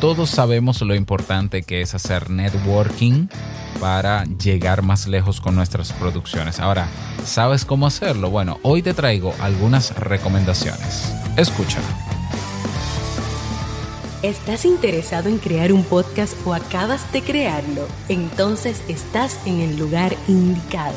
todos sabemos lo importante que es hacer networking para llegar más lejos con nuestras producciones. Ahora, ¿sabes cómo hacerlo? Bueno, hoy te traigo algunas recomendaciones. Escucha. ¿Estás interesado en crear un podcast o acabas de crearlo? Entonces estás en el lugar indicado,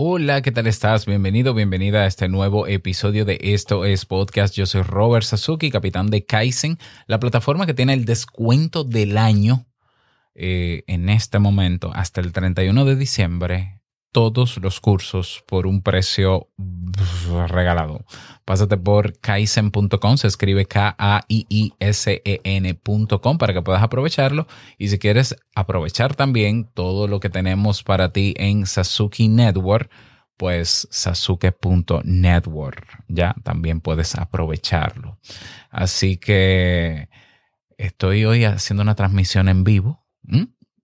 Hola, ¿qué tal estás? Bienvenido, bienvenida a este nuevo episodio de Esto es Podcast. Yo soy Robert Sasuki, capitán de Kaizen, la plataforma que tiene el descuento del año eh, en este momento hasta el 31 de diciembre todos los cursos por un precio regalado. Pásate por kaizen.com, se escribe K-A-I-I-S-E-N.com para que puedas aprovecharlo. Y si quieres aprovechar también todo lo que tenemos para ti en Sasuke Network, pues sasuke.network, ya también puedes aprovecharlo. Así que estoy hoy haciendo una transmisión en vivo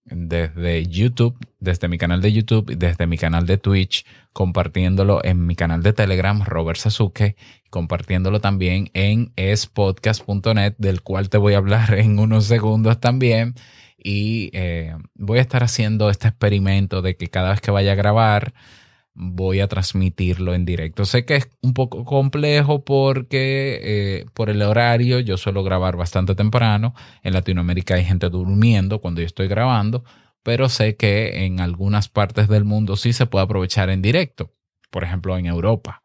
desde YouTube, desde mi canal de YouTube, desde mi canal de Twitch, compartiéndolo en mi canal de Telegram, Robert Sasuke, compartiéndolo también en espodcast.net, del cual te voy a hablar en unos segundos también. Y eh, voy a estar haciendo este experimento de que cada vez que vaya a grabar, voy a transmitirlo en directo. Sé que es un poco complejo porque eh, por el horario yo suelo grabar bastante temprano. En Latinoamérica hay gente durmiendo cuando yo estoy grabando, pero sé que en algunas partes del mundo sí se puede aprovechar en directo, por ejemplo en Europa.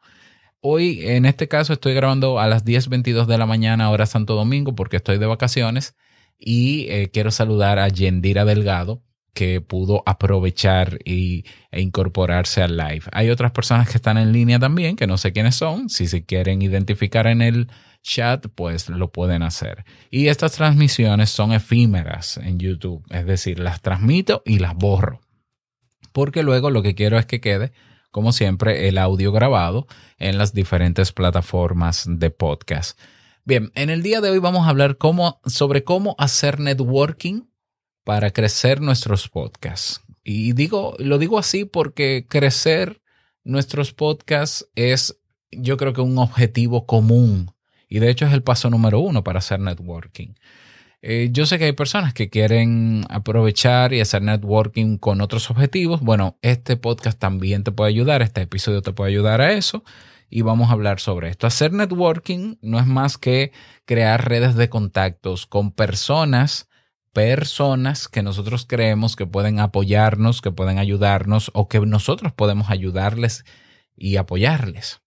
Hoy, en este caso, estoy grabando a las 10.22 de la mañana, hora Santo Domingo, porque estoy de vacaciones y eh, quiero saludar a Yendira Delgado, que pudo aprovechar y, e incorporarse al live. Hay otras personas que están en línea también, que no sé quiénes son. Si se quieren identificar en el chat, pues lo pueden hacer. Y estas transmisiones son efímeras en YouTube, es decir, las transmito y las borro. Porque luego lo que quiero es que quede, como siempre, el audio grabado en las diferentes plataformas de podcast. Bien, en el día de hoy vamos a hablar sobre cómo hacer networking para crecer nuestros podcasts. Y digo, lo digo así porque crecer nuestros podcasts es, yo creo que un objetivo común. Y de hecho es el paso número uno para hacer networking. Eh, yo sé que hay personas que quieren aprovechar y hacer networking con otros objetivos. Bueno, este podcast también te puede ayudar, este episodio te puede ayudar a eso y vamos a hablar sobre esto. Hacer networking no es más que crear redes de contactos con personas personas que nosotros creemos que pueden apoyarnos, que pueden ayudarnos o que nosotros podemos ayudarles y apoyarles.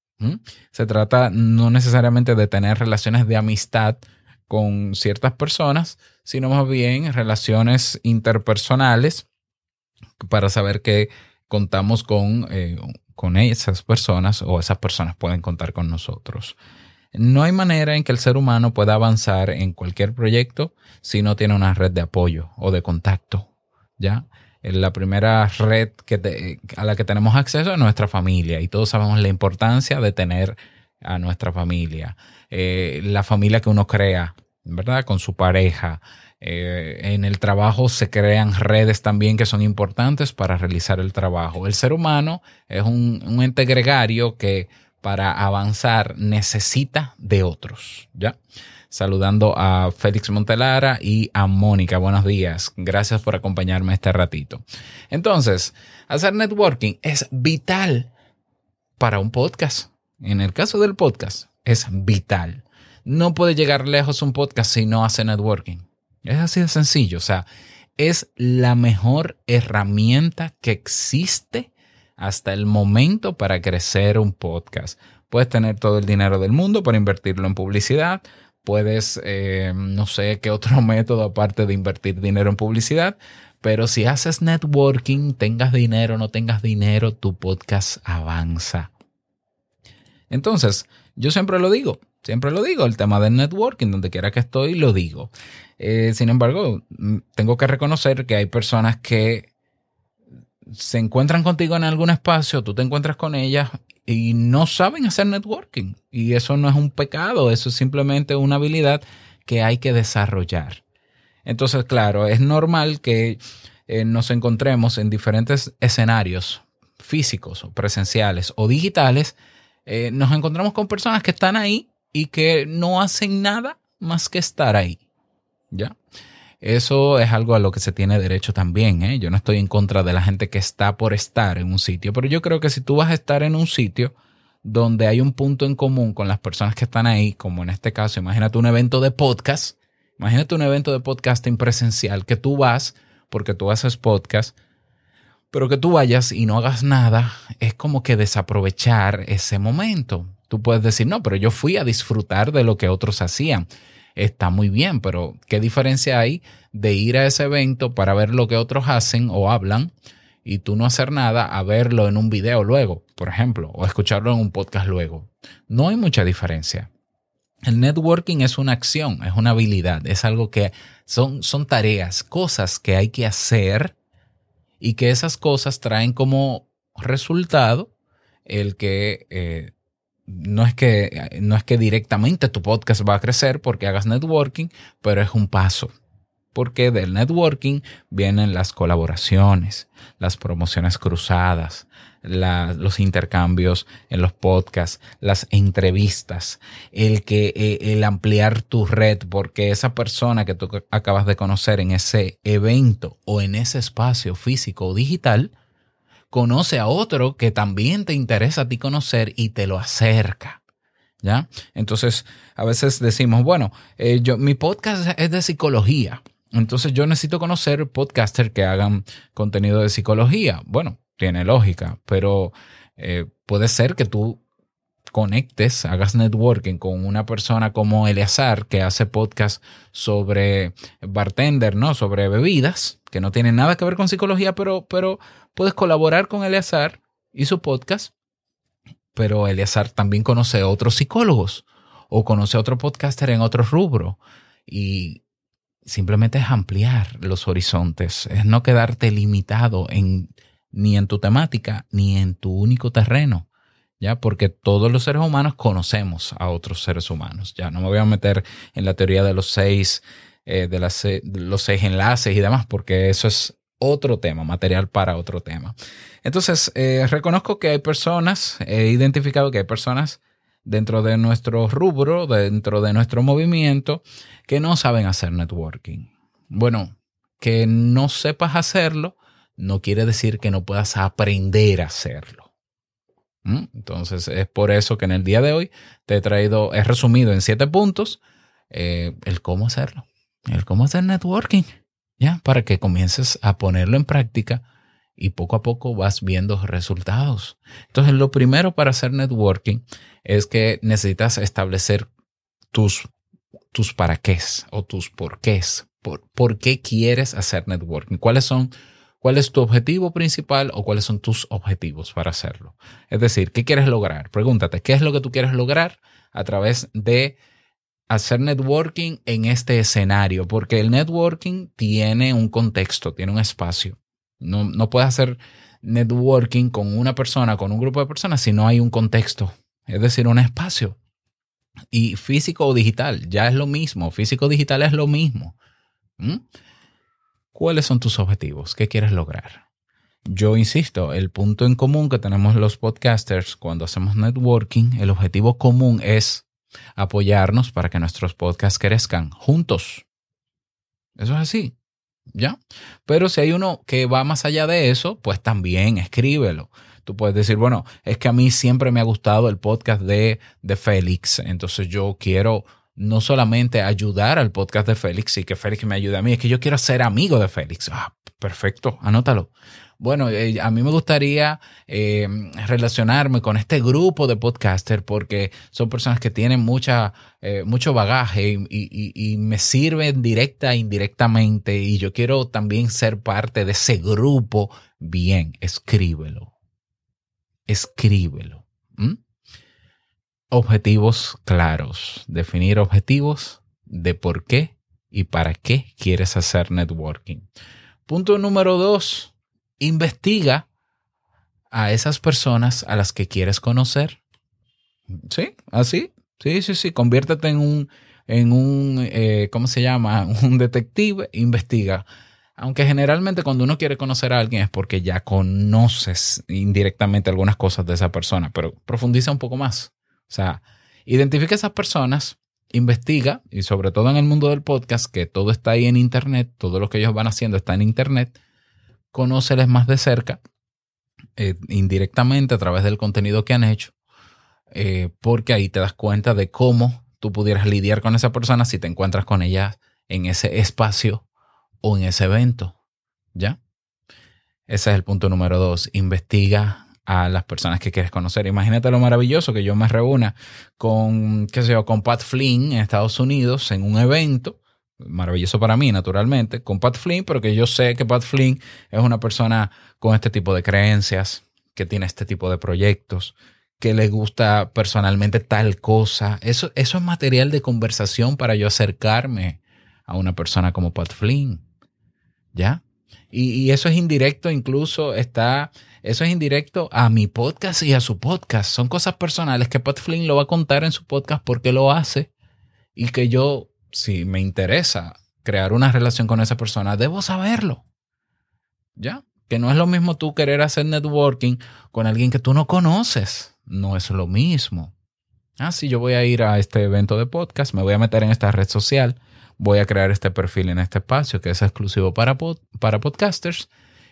Se trata no necesariamente de tener relaciones de amistad con ciertas personas, sino más bien relaciones interpersonales para saber que contamos con, eh, con esas personas o esas personas pueden contar con nosotros. No hay manera en que el ser humano pueda avanzar en cualquier proyecto si no tiene una red de apoyo o de contacto. ¿Ya? La primera red que a la que tenemos acceso es nuestra familia y todos sabemos la importancia de tener a nuestra familia. Eh, la familia que uno crea, ¿verdad? Con su pareja. Eh, en el trabajo se crean redes también que son importantes para realizar el trabajo. El ser humano es un, un ente gregario que para avanzar necesita de otros, ¿ya? Saludando a Félix Montelara y a Mónica. Buenos días. Gracias por acompañarme este ratito. Entonces, hacer networking es vital para un podcast. En el caso del podcast, es vital. No puede llegar lejos un podcast si no hace networking. Es así de sencillo. O sea, es la mejor herramienta que existe hasta el momento para crecer un podcast. Puedes tener todo el dinero del mundo para invertirlo en publicidad. Puedes, eh, no sé qué otro método aparte de invertir dinero en publicidad. Pero si haces networking, tengas dinero no tengas dinero, tu podcast avanza. Entonces, yo siempre lo digo, Siempre lo digo, el tema del networking, donde quiera que estoy, lo digo. Eh, sin embargo, mm, tengo que reconocer que hay personas que se encuentran contigo en algún espacio, tú te encuentras con ellas y no saben hacer networking. Y eso no es un pecado, eso es simplemente una habilidad que hay que desarrollar. Entonces, claro, es normal que eh, nos encontremos en diferentes escenarios físicos o presenciales o digitales. Eh, nos encontramos con personas que están ahí y que no hacen nada más que estar ahí. ¿Ya? Eso es algo a lo que se tiene derecho también. ¿eh? Yo no estoy en contra de la gente que está por estar en un sitio, pero yo creo que si tú vas a estar en un sitio donde hay un punto en común con las personas que están ahí, como en este caso, imagínate un evento de podcast, imagínate un evento de podcasting presencial que tú vas porque tú haces podcast, pero que tú vayas y no hagas nada, es como que desaprovechar ese momento. Tú puedes decir, no, pero yo fui a disfrutar de lo que otros hacían está muy bien, pero ¿qué diferencia hay de ir a ese evento para ver lo que otros hacen o hablan y tú no hacer nada a verlo en un video luego, por ejemplo, o escucharlo en un podcast luego? No hay mucha diferencia. El networking es una acción, es una habilidad, es algo que son, son tareas, cosas que hay que hacer y que esas cosas traen como resultado el que eh, no es que, no es que directamente tu podcast va a crecer porque hagas networking, pero es un paso. Porque del networking vienen las colaboraciones, las promociones cruzadas, los intercambios en los podcasts, las entrevistas, el que eh, el ampliar tu red, porque esa persona que tú acabas de conocer en ese evento o en ese espacio físico o digital, conoce a otro que también te interesa a ti conocer y te lo acerca. ¿Ya? Entonces, a veces decimos, bueno, eh, yo, mi podcast es de psicología. Entonces yo necesito conocer podcasters que hagan contenido de psicología. Bueno, tiene lógica, pero eh, puede ser que tú conectes, hagas networking con una persona como Eleazar, que hace podcast sobre bartender, ¿no? Sobre bebidas, que no tiene nada que ver con psicología, pero, pero puedes colaborar con Eleazar y su podcast. Pero Eleazar también conoce a otros psicólogos o conoce a otro podcaster en otro rubro. Y simplemente es ampliar los horizontes, es no quedarte limitado en, ni en tu temática ni en tu único terreno. ¿Ya? Porque todos los seres humanos conocemos a otros seres humanos, ¿ya? No me voy a meter en la teoría de los seis, eh, de, los seis enlaces y demás, porque eso es otro tema, material para otro tema. Entonces, eh, reconozco que hay personas, he identificado que hay personas dentro de nuestro rubro, dentro de nuestro movimiento, que no saben hacer networking. Bueno, que no sepas hacerlo no quiere decir que no puedas aprender a hacerlo. ¿Mm? Entonces es por eso que en el día de hoy te he traído, he resumido en siete puntos eh, el cómo hacerlo, el cómo hacer networking, ¿ya? Para que comiences a ponerlo en práctica y poco a poco vas viendo resultados. Entonces lo primero para hacer networking es que necesitas establecer tus, tus para qué o tus por qué. Por, ¿Por qué quieres hacer networking? ¿Cuáles son ¿Cuál es tu objetivo principal o cuáles son tus objetivos para hacerlo? Es decir, ¿qué quieres lograr? Pregúntate, ¿qué es lo que tú quieres lograr a través de hacer networking en este escenario? Porque el networking tiene un contexto, tiene un espacio. No, no puedes hacer networking con una persona, con un grupo de personas, si no hay un contexto, es decir, un espacio. Y físico o digital, ya es lo mismo. Físico o digital es lo mismo. ¿Cuáles son tus objetivos? ¿Qué quieres lograr? Yo insisto, el punto en común que tenemos los podcasters cuando hacemos networking, el objetivo común es apoyarnos para que nuestros podcasts crezcan juntos. Eso es así, ¿ya? Pero si hay uno que va más allá de eso, pues también escríbelo. Tú puedes decir, bueno, es que a mí siempre me ha gustado el podcast de, de Félix, entonces yo quiero no solamente ayudar al podcast de Félix y que Félix me ayude a mí, es que yo quiero ser amigo de Félix. Ah, perfecto, anótalo. Bueno, eh, a mí me gustaría eh, relacionarme con este grupo de podcasters porque son personas que tienen mucha, eh, mucho bagaje y, me sirven directa e indirectamente y yo quiero también ser parte de ese grupo. Bien, escríbelo. Escríbelo. Objetivos claros, definir objetivos de por qué y para qué quieres hacer networking. Punto número dos, investiga a esas personas a las que quieres conocer. Sí, así. Sí, sí, sí. Conviértete en un, en un, eh, ¿cómo se llama? Un detective. Investiga. Aunque generalmente cuando uno quiere conocer a alguien es porque ya conoces indirectamente algunas cosas de esa persona, pero profundiza un poco más. O sea, identifica a esas personas, investiga, y sobre todo en el mundo del podcast, que todo está ahí en Internet, todo lo que ellos van haciendo está en Internet, conóceles más de cerca, eh, indirectamente a través del contenido que han hecho, eh, porque ahí te das cuenta de cómo tú pudieras lidiar con esa persona si te encuentras con ella en ese espacio o en ese evento. ¿Ya? Ese es el punto número dos. Investiga a las personas que quieres conocer. Imagínate lo maravilloso que yo me reúna con, qué sé yo, con Pat Flynn en Estados Unidos en un evento. Maravilloso para mí, naturalmente, con Pat Flynn, porque yo sé que Pat Flynn es una persona con este tipo de creencias, que tiene este tipo de proyectos, que le gusta personalmente tal cosa. Eso, eso es material de conversación para yo acercarme a una persona como Pat Flynn. ¿Ya? Y, eso es indirecto, incluso está eso es indirecto a mi podcast y a su podcast. Son cosas personales que Pat Flynn lo va a contar en su podcast porque lo hace y que yo, si me interesa crear una relación con esa persona, debo saberlo. ¿Ya? Que no es lo mismo tú querer hacer networking con alguien que tú no conoces. No es lo mismo. Ah, si yo voy a ir a este evento de podcast, me voy a meter en esta red social, voy a crear este perfil en este espacio que es exclusivo para, para podcasters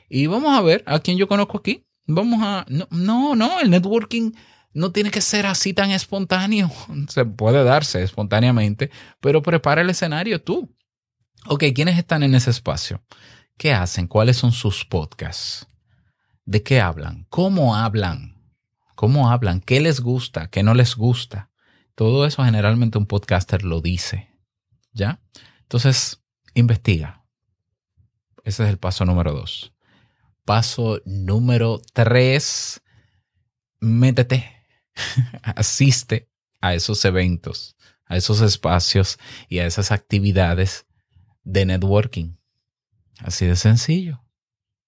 y vamos a ver a quién yo conozco aquí. Vamos a... No, no, no, el networking no tiene que ser así tan espontáneo. Se puede darse espontáneamente, pero prepara el escenario tú. Ok, ¿quiénes están en ese espacio? ¿Qué hacen? ¿Cuáles son sus podcasts? ¿De qué hablan? ¿Cómo hablan? ¿Cómo hablan? ¿Qué les gusta? ¿Qué no les gusta? Todo eso generalmente un podcaster lo dice. ¿Ya? Entonces, investiga. Ese es el paso número dos. Paso número tres, métete, asiste a esos eventos, a esos espacios y a esas actividades de networking. Así de sencillo.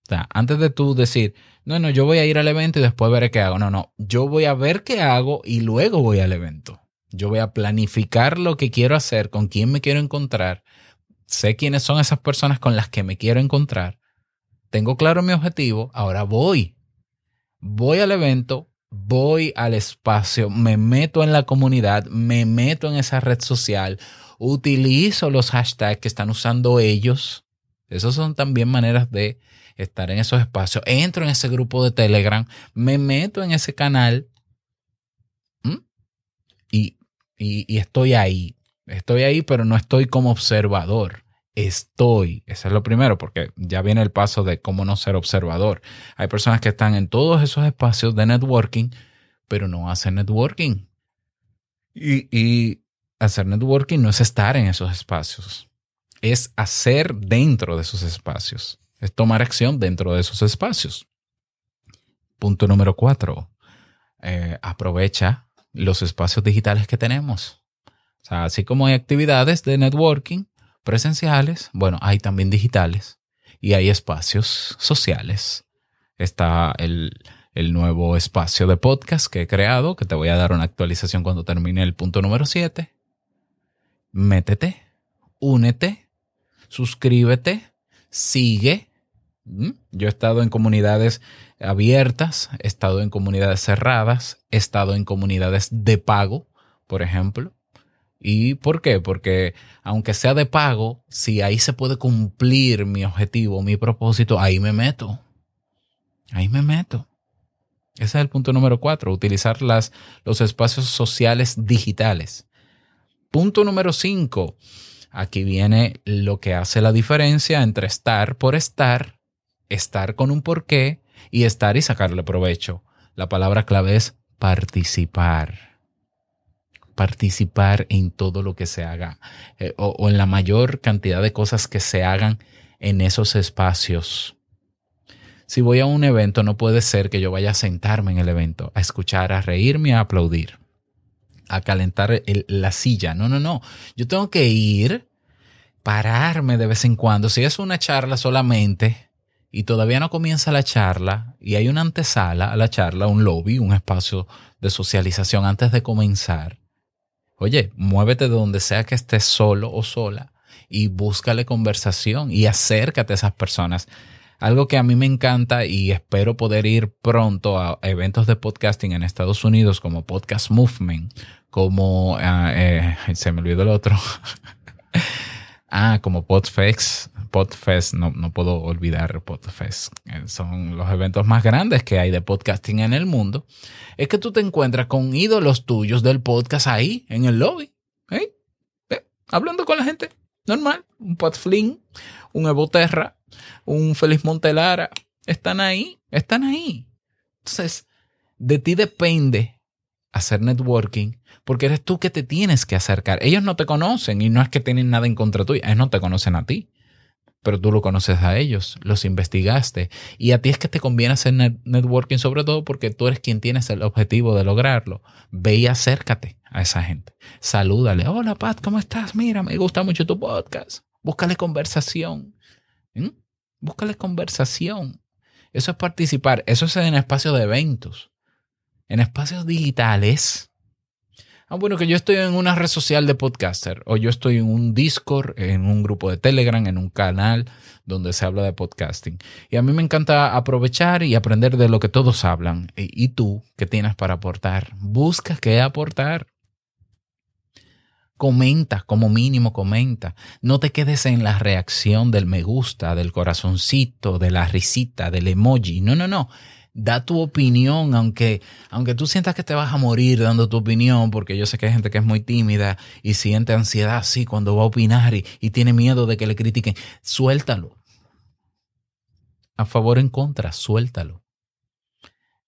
O sea, antes de tú decir, no, no, yo voy a ir al evento y después veré qué hago. No, no, yo voy a ver qué hago y luego voy al evento. Yo voy a planificar lo que quiero hacer, con quién me quiero encontrar. Sé quiénes son esas personas con las que me quiero encontrar tengo claro mi objetivo, ahora voy. Voy al evento, voy al espacio, me meto en la comunidad, me meto en esa red social, utilizo los hashtags que están usando ellos. Esas son también maneras de estar en esos espacios. Entro en ese grupo de Telegram, me meto en ese canal y, y estoy ahí. Estoy ahí, pero no estoy como observador estoy. Eso es lo primero, porque ya viene el paso de cómo no ser observador. Hay personas que están en todos esos espacios de networking, pero no hacen networking. Y, hacer networking no es estar en esos espacios, es hacer dentro de esos espacios, es tomar acción dentro de esos espacios. Punto número cuatro, eh, aprovecha los espacios digitales que tenemos. Así como hay actividades de networking, presenciales, bueno, hay también digitales y hay espacios sociales. Está el, nuevo espacio de podcast que he creado, que te voy a dar una actualización cuando termine el punto número 7. Métete, únete, suscríbete, sigue. Yo he estado en comunidades abiertas, he estado en comunidades cerradas, he estado en comunidades de pago, por ejemplo. ¿Y por qué? Porque aunque sea de pago, si ahí se puede cumplir mi objetivo, mi propósito, ahí me meto. Ahí me meto. Ese es el punto número cuatro, utilizar las, los espacios sociales digitales. Punto número cinco, aquí viene lo que hace la diferencia entre estar por estar, estar con un porqué y estar y sacarle provecho. La palabra clave es participar participar en todo lo que se haga eh, o, en la mayor cantidad de cosas que se hagan en esos espacios. Si voy a un evento, no puede ser que yo vaya a sentarme en el evento, a escuchar, a reírme, a aplaudir. a calentar la silla. No, no, no. Yo tengo que ir, pararme de vez en cuando. Si es una charla solamente y todavía no comienza la charla y hay una antesala a la charla, un lobby, un espacio de socialización antes de comenzar. Oye, muévete de donde sea que estés solo o sola y búscale conversación y acércate a esas personas. Algo que a mí me encanta y espero poder ir pronto a eventos de podcasting en Estados Unidos como Podcast Movement, como, eh, se me olvidó el otro. ah, como Podfest, Podfest, no, no puedo olvidar Podfest. Eh, son los eventos más grandes que hay de podcasting en el mundo. Es que tú te encuentras con ídolos tuyos del podcast ahí, en el lobby. ¿eh? hablando con la gente normal, un Podfling, un Evoterra, un Feliz Montelara. Están ahí, están ahí. Entonces, de ti depende hacer networking porque eres tú que te tienes que acercar. Ellos no te conocen y no es que tienen nada en contra tuya, ellos no te conocen a ti, pero tú lo conoces a ellos, los investigaste y a ti es que te conviene hacer networking sobre todo porque tú eres quien tienes el objetivo de lograrlo. Ve y acércate a esa gente. Salúdale. Hola Pat, ¿cómo estás? Mira, me gusta mucho tu podcast. Búscale conversación. ¿Mm? Búscale conversación. Eso es participar. Eso es en espacios de eventos. En espacios digitales. Ah, bueno, que yo estoy en una red social de podcaster o yo estoy en un Discord, en un grupo de Telegram, en un canal donde se habla de podcasting. Y a mí me encanta aprovechar y aprender de lo que todos hablan. Y, tú, ¿qué tienes para aportar? Busca qué aportar. Comenta, como mínimo comenta. No te quedes en la reacción del me gusta, del corazoncito, de la risita, del emoji. No, no, no. Da tu opinión, aunque, aunque tú sientas que te vas a morir dando tu opinión, porque yo sé que hay gente que es muy tímida y siente ansiedad así cuando va a opinar y, y tiene miedo de que le critiquen. Suéltalo. A favor o en contra, suéltalo.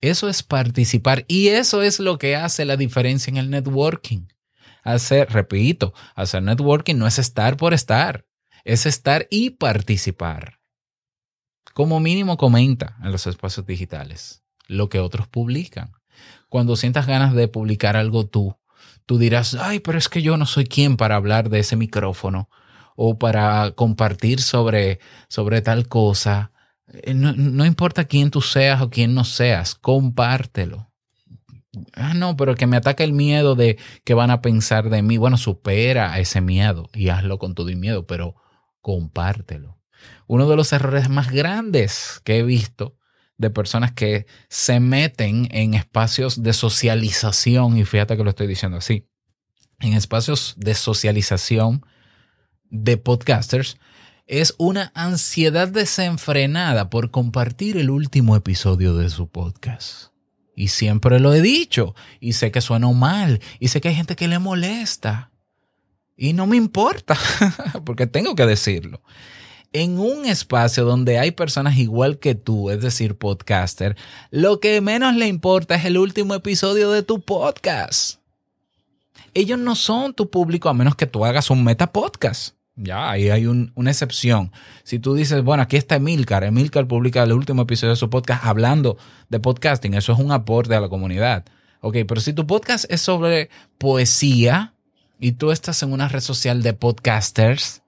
Eso es participar y eso es lo que hace la diferencia en el networking hacer, repito, hacer networking no es estar por estar, es estar y participar. Como mínimo comenta en los espacios digitales lo que otros publican. Cuando sientas ganas de publicar algo tú, tú dirás, ay, pero es que yo no soy quien para hablar de ese micrófono o para compartir sobre, sobre tal cosa. Eh, no, no importa quién tú seas o quién no seas, compártelo. Ah, no, pero que me ataque el miedo de que van a pensar de mí. Bueno, supera ese miedo y hazlo con todo y miedo, pero compártelo. Uno de los errores más grandes que he visto de personas que se meten en espacios de socialización, y fíjate que lo estoy diciendo así, en espacios de socialización de podcasters, es una ansiedad desenfrenada por compartir el último episodio de su podcast. Y siempre lo he dicho. Y sé que suena mal. Y sé que hay gente que le molesta. Y no me importa, porque tengo que decirlo. En un espacio donde hay personas igual que tú, es decir, podcaster, lo que menos le importa es el último episodio de tu podcast. Ellos no son tu público a menos que tú hagas un meta podcast. Ya, ahí hay una excepción. Si tú dices, bueno, aquí está Emilcar, Emilcar publica el último episodio de su podcast hablando de podcasting, eso es un aporte a la comunidad. Ok, pero si tu podcast es sobre poesía y tú estás en una red social de podcasters,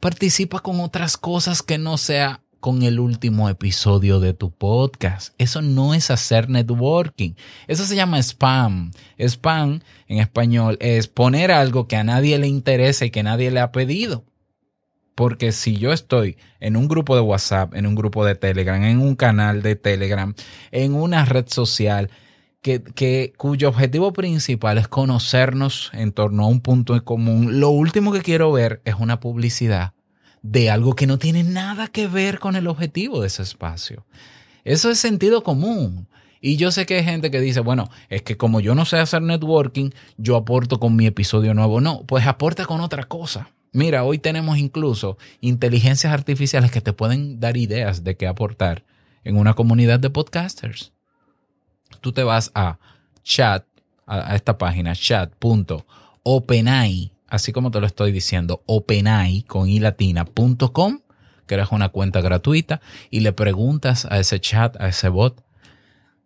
participa con otras cosas que no sea con el último episodio de tu podcast. Eso no es hacer networking. Eso se llama spam. Spam en español es poner algo que a nadie le interesa y que nadie le ha pedido. Porque si yo estoy en un grupo de WhatsApp, en un grupo de Telegram, en un canal de Telegram, en una red social, que, que, cuyo objetivo principal es conocernos en torno a un punto en común, lo último que quiero ver es una publicidad de algo que no tiene nada que ver con el objetivo de ese espacio. Eso es sentido común. Y yo sé que hay gente que dice, bueno, es que como yo no sé hacer networking, yo aporto con mi episodio nuevo. No, pues aporta con otra cosa. Mira, hoy tenemos incluso inteligencias artificiales que te pueden dar ideas de qué aportar en una comunidad de podcasters. Tú te vas a chat, a, esta página, chat.openai así como te lo estoy diciendo, openai con ilatina.com, creas una cuenta gratuita y le preguntas a ese chat, a ese bot,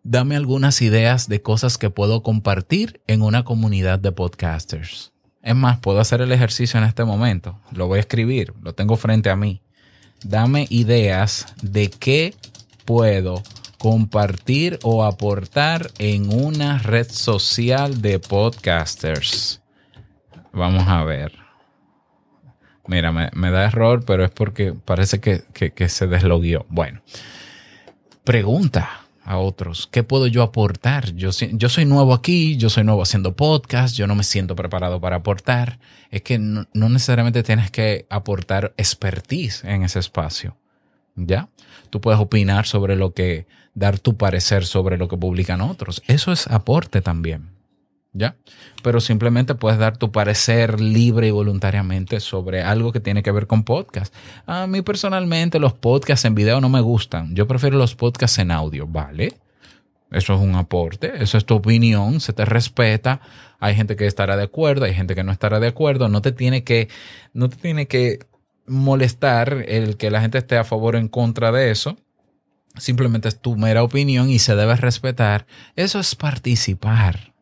dame algunas ideas de cosas que puedo compartir en una comunidad de podcasters. Es más, puedo hacer el ejercicio en este momento. Lo voy a escribir, lo tengo frente a mí. Dame ideas de qué puedo compartir o aportar en una red social de podcasters. Vamos a ver. Mira, me, da error, pero es porque parece que, se desloguió. Bueno, pregunta a otros, ¿qué puedo yo aportar? Yo, yo soy nuevo aquí, yo soy nuevo haciendo podcast, yo no me siento preparado para aportar. Es que no necesariamente tienes que aportar expertise en ese espacio. ¿Ya? Tú puedes opinar sobre lo que dar tu parecer sobre lo que publican otros. Eso es aporte también. ¿Ya? Pero simplemente puedes dar tu parecer libre y voluntariamente sobre algo que tiene que ver con podcast. A mí personalmente los podcasts en video no me gustan. Yo prefiero los podcasts en audio, ¿vale? Eso es un aporte, eso es tu opinión, se te respeta. Hay gente que estará de acuerdo, hay gente que no estará de acuerdo. No te tiene que, no te tiene que molestar el que la gente esté a favor o en contra de eso simplemente es tu mera opinión y se debe respetar. Eso es participar.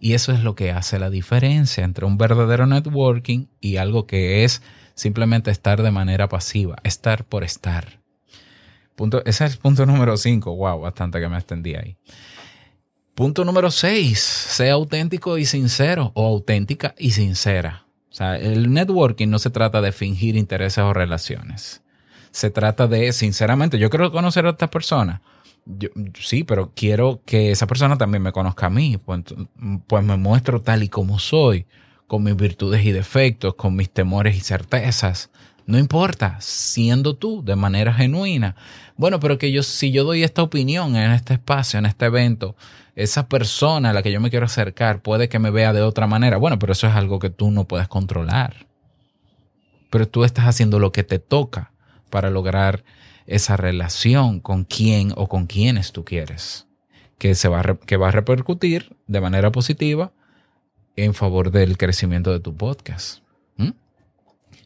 Y eso es lo que hace la diferencia entre un verdadero networking y algo que es simplemente estar de manera pasiva, estar por estar. Punto, ese es el punto número 5. Wow, bastante que me extendí ahí. Punto número 6. Sea auténtico y sincero o auténtica y sincera. O sea, el networking no se trata de fingir intereses o relaciones se trata de, sinceramente, yo quiero conocer a esta persona. sí, pero quiero que esa persona también me conozca a mí. Pues, pues, me muestro tal y como soy, con mis virtudes y defectos, con mis temores y certezas. No importa, siendo tú de manera genuina. Bueno, pero que yo, si yo doy esta opinión en este espacio, en este evento, esa persona a la que yo me quiero acercar puede que me vea de otra manera. Bueno, pero eso es algo que tú no puedes controlar. Pero tú estás haciendo lo que te toca para lograr esa relación con quién o con quienes tú quieres, que, se va, a, que va a repercutir de manera positiva en favor del crecimiento de tu podcast.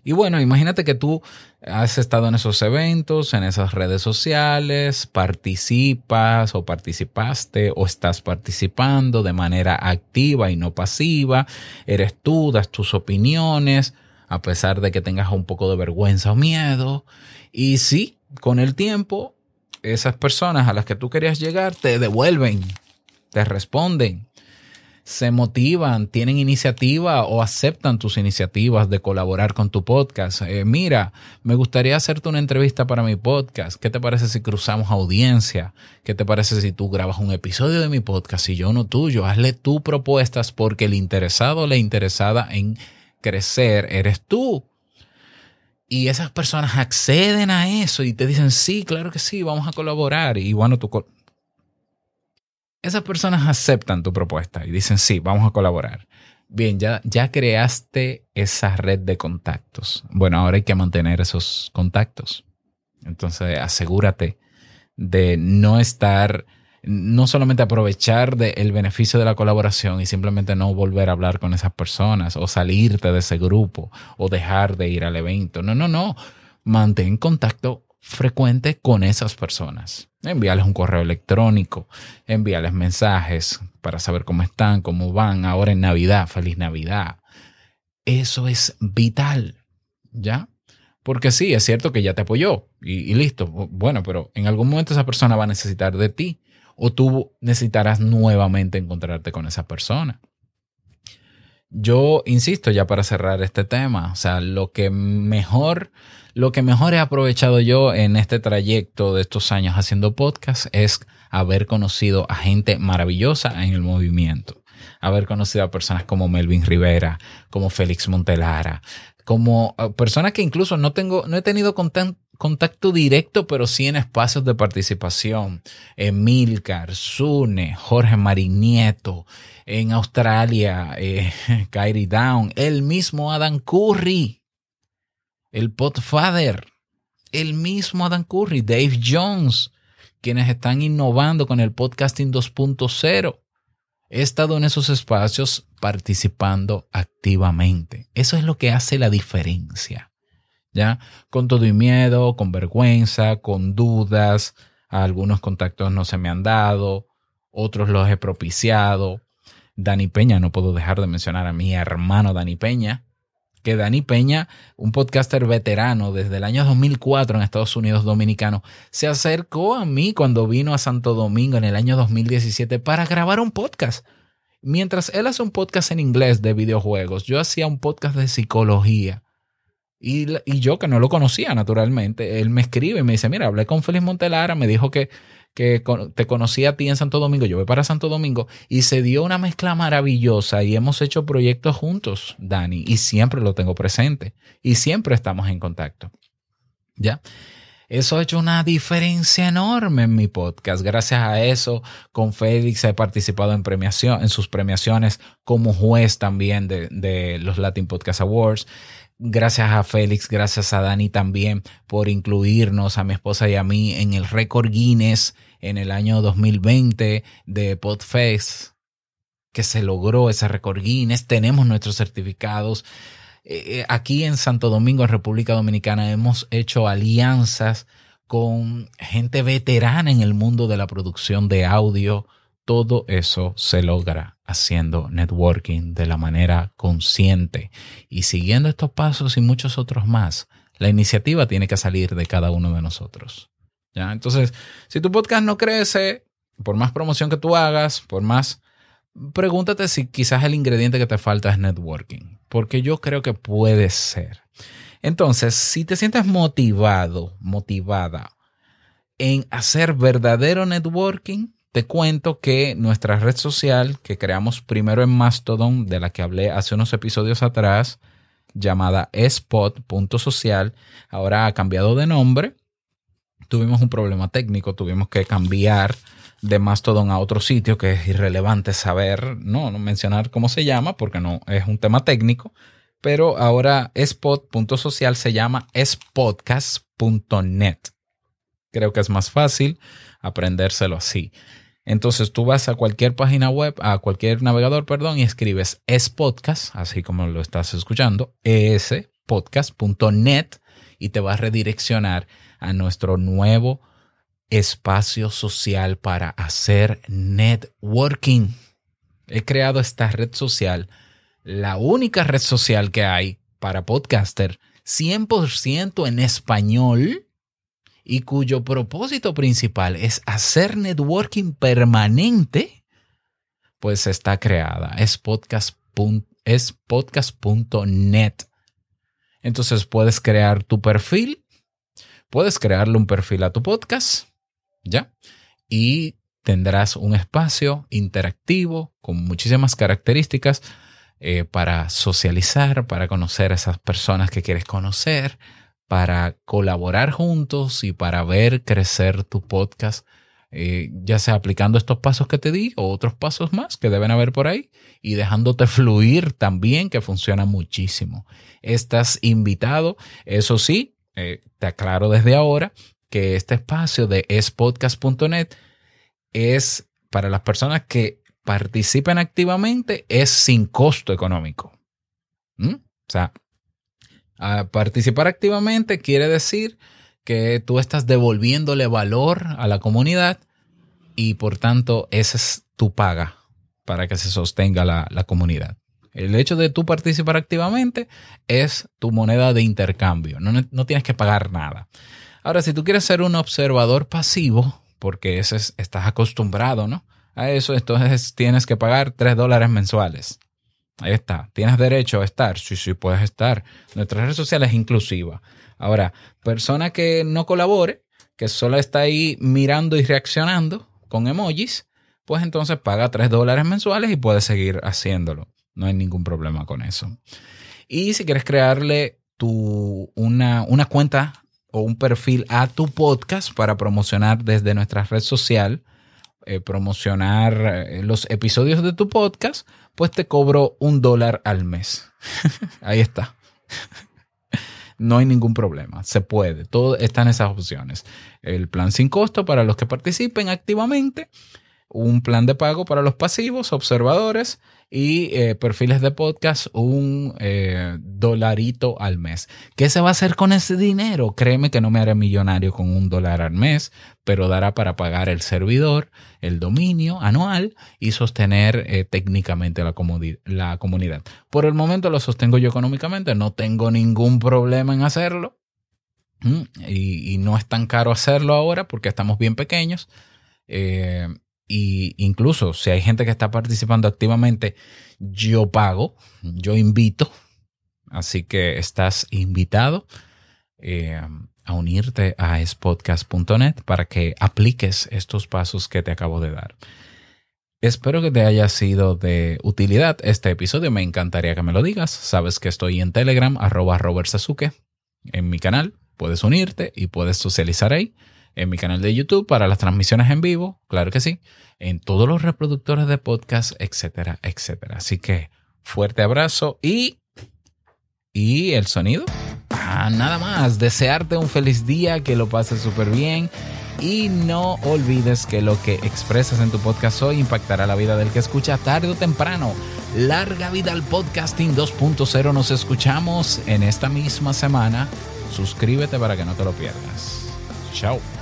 Y bueno, imagínate que tú has estado en esos eventos, en esas redes sociales, participas o participaste o estás participando de manera activa y no pasiva, eres tú, das tus opiniones, a pesar de que tengas un poco de vergüenza o miedo. Y sí, con el tiempo, esas personas a las que tú querías llegar te devuelven, te responden, se motivan, tienen iniciativa o aceptan tus iniciativas de colaborar con tu podcast. Eh, mira, me gustaría hacerte una entrevista para mi podcast. ¿Qué te parece si cruzamos audiencia? ¿Qué te parece si tú grabas un episodio de mi podcast y yo uno tuyo? Hazle tú propuestas porque el interesado o la interesada en crecer eres tú. Y esas personas acceden a eso y te dicen, sí, claro que sí, vamos a colaborar. Y bueno, tú... Esas personas aceptan tu propuesta y dicen, sí, vamos a colaborar. Bien, ya, ya creaste esa red de contactos. Bueno, ahora hay que mantener esos contactos. Entonces, asegúrate de no estar no solamente aprovechar del beneficio de la colaboración y simplemente no volver a hablar con esas personas o salirte de ese grupo o dejar de ir al evento. No, no, no. Mantén contacto frecuente con esas personas. Envíales un correo electrónico, envíales mensajes para saber cómo están, cómo van ahora en Navidad, feliz Navidad. Eso es vital, ¿ya? Porque sí, es cierto que ya te apoyó y, y, listo. Bueno, pero en algún momento esa persona va a necesitar de ti o tú necesitarás nuevamente encontrarte con esa persona. Yo insisto ya para cerrar este tema, o sea, lo que mejor, lo que mejor he aprovechado yo en este trayecto de estos años haciendo podcast es haber conocido a gente maravillosa en el movimiento, haber conocido a personas como Melvin Rivera, como Félix Montelara, como eh, personas que incluso no tengo, no he tenido contacto directo, pero sí en espacios de participación. Emilcar, Sune, Jorge Marinieto, en Australia, eh, Kyrie Down, el mismo Adam Curry, el Podfather, el mismo Adam Curry, Dave Jones, quienes están innovando con el podcasting 2.0. He estado en esos espacios participando activamente. Eso es lo que hace la diferencia. Con todo y miedo, con vergüenza, con dudas, Algunos contactos no se me han dado, otros los he propiciado. Dani Peña, no puedo dejar de mencionar a mi hermano Dani Peña, que Dani Peña, un podcaster veterano desde el año 2004 en Estados Unidos dominicano, se acercó a mí cuando vino a Santo Domingo en el año 2017 para grabar un podcast. Mientras él hace un podcast en inglés de videojuegos, yo hacía un podcast de psicología. Y, y, yo que no lo conocía naturalmente, él me escribe y me dice, mira, hablé con Félix Montelara, me dijo que que te conocí a ti en Santo Domingo, yo voy para Santo Domingo y se dio una mezcla maravillosa y hemos hecho proyectos juntos, Dani, y siempre lo tengo presente y siempre estamos en contacto. ¿Ya? Eso ha hecho una diferencia enorme en mi podcast. Gracias a eso, con Félix he participado en premiación, en sus premiaciones como juez también de, de los Latin Podcast Awards. Gracias a Félix, gracias a Dani también por incluirnos a mi esposa y a mí en el récord Guinness en el año 2020 de Podfest, que se logró ese récord Guinness. Tenemos nuestros certificados. Eh, eh, aquí en Santo Domingo, en República Dominicana, hemos hecho alianzas con gente veterana en el mundo de la producción de audio. Todo eso se logra haciendo networking de la manera consciente y siguiendo estos pasos y muchos otros más. La iniciativa tiene que salir de cada uno de nosotros. ¿ya? Entonces, si tu podcast no crece, por más promoción que tú hagas, por más, pregúntate si quizás el ingrediente que te falta es networking, porque yo creo que puede ser. Entonces, si te sientes motivado, motivada en hacer verdadero networking, te cuento que nuestra red social que creamos primero en Mastodon, de la que hablé hace unos episodios atrás, llamada spot.social, ahora ha cambiado de nombre. Tuvimos un problema técnico, tuvimos que cambiar de Mastodon a otro sitio que es irrelevante saber, no, no mencionar cómo se llama porque no es un tema técnico, pero ahora spot.social se llama spotcast.net. Creo que es más fácil aprendérselo así. Entonces tú vas a cualquier página web, a cualquier navegador, perdón, y escribes espodcast, así como lo estás escuchando, espodcast.net y te va a redireccionar a nuestro nuevo espacio social para hacer networking. He creado esta red social, la única red social que hay para podcaster 100% en español y cuyo propósito principal es hacer networking permanente, pues está creada. Es podcast.net. Entonces puedes crear tu perfil, puedes crearle un perfil a tu podcast, ¿ya? Y tendrás un espacio interactivo con muchísimas características eh, para socializar, para conocer a esas personas que quieres conocer, para colaborar juntos y para ver crecer tu podcast, eh, ya sea aplicando estos pasos que te di o otros pasos más que deben haber por ahí y dejándote fluir también, que funciona muchísimo. Estás invitado, eso sí, eh, te aclaro desde ahora que este espacio de espodcast.net es para las personas que participen activamente, es sin costo económico. ¿Mm? O sea, participar activamente quiere decir que tú estás devolviéndole valor a la comunidad y por tanto esa es tu paga para que se sostenga la, la comunidad. El hecho de tú participar activamente es tu moneda de intercambio. No, no, tienes que pagar nada. Ahora, si tú quieres ser un observador pasivo, porque estás acostumbrado ¿no? a eso, entonces tienes que pagar 3 dólares mensuales. Ahí está. ¿Tienes derecho a estar? Sí, sí, puedes estar. Nuestra red social es inclusiva. Ahora, persona que no colabore, que solo está ahí mirando y reaccionando con emojis, pues entonces paga 3 dólares mensuales y puede seguir haciéndolo. No hay ningún problema con eso. Y si quieres crearle tu, una, una cuenta o un perfil a tu podcast para promocionar desde nuestra red social, eh, promocionar eh, los episodios de tu podcast, pues te cobro un dólar al mes. Ahí está. no hay ningún problema, se puede, todo están esas opciones. El plan sin costo para los que participen activamente un plan de pago para los pasivos, observadores y eh, perfiles de podcast, un eh, dolarito al mes. ¿Qué se va a hacer con ese dinero? Créeme que no me haré millonario con un dólar al mes, pero dará para pagar el servidor, el dominio anual y sostener eh, técnicamente la, la comunidad. Por el momento lo sostengo yo económicamente, no tengo ningún problema en hacerlo. Y, no es tan caro hacerlo ahora porque estamos bien pequeños. Eh, y incluso si hay gente que está participando activamente, yo pago, yo invito. Así que estás invitado eh, a unirte aspodcast.net para que apliques estos pasos que te acabo de dar. Espero que te haya sido de utilidad este episodio. Me encantaría que me lo digas. Sabes que estoy en Telegram, arroba Robert Sasuke, en mi canal. Puedes unirte y puedes socializar ahí en mi canal de YouTube para las transmisiones en vivo, claro que sí, en todos los reproductores de podcast, etcétera, etcétera. Así que fuerte abrazo y y el sonido. Ah, nada más, desearte un feliz día, que lo pases súper bien y no olvides que lo que expresas en tu podcast hoy impactará la vida del que escucha tarde o temprano. Larga vida al podcasting 2.0. Nos escuchamos en esta misma semana. Suscríbete para que no te lo pierdas. Chao.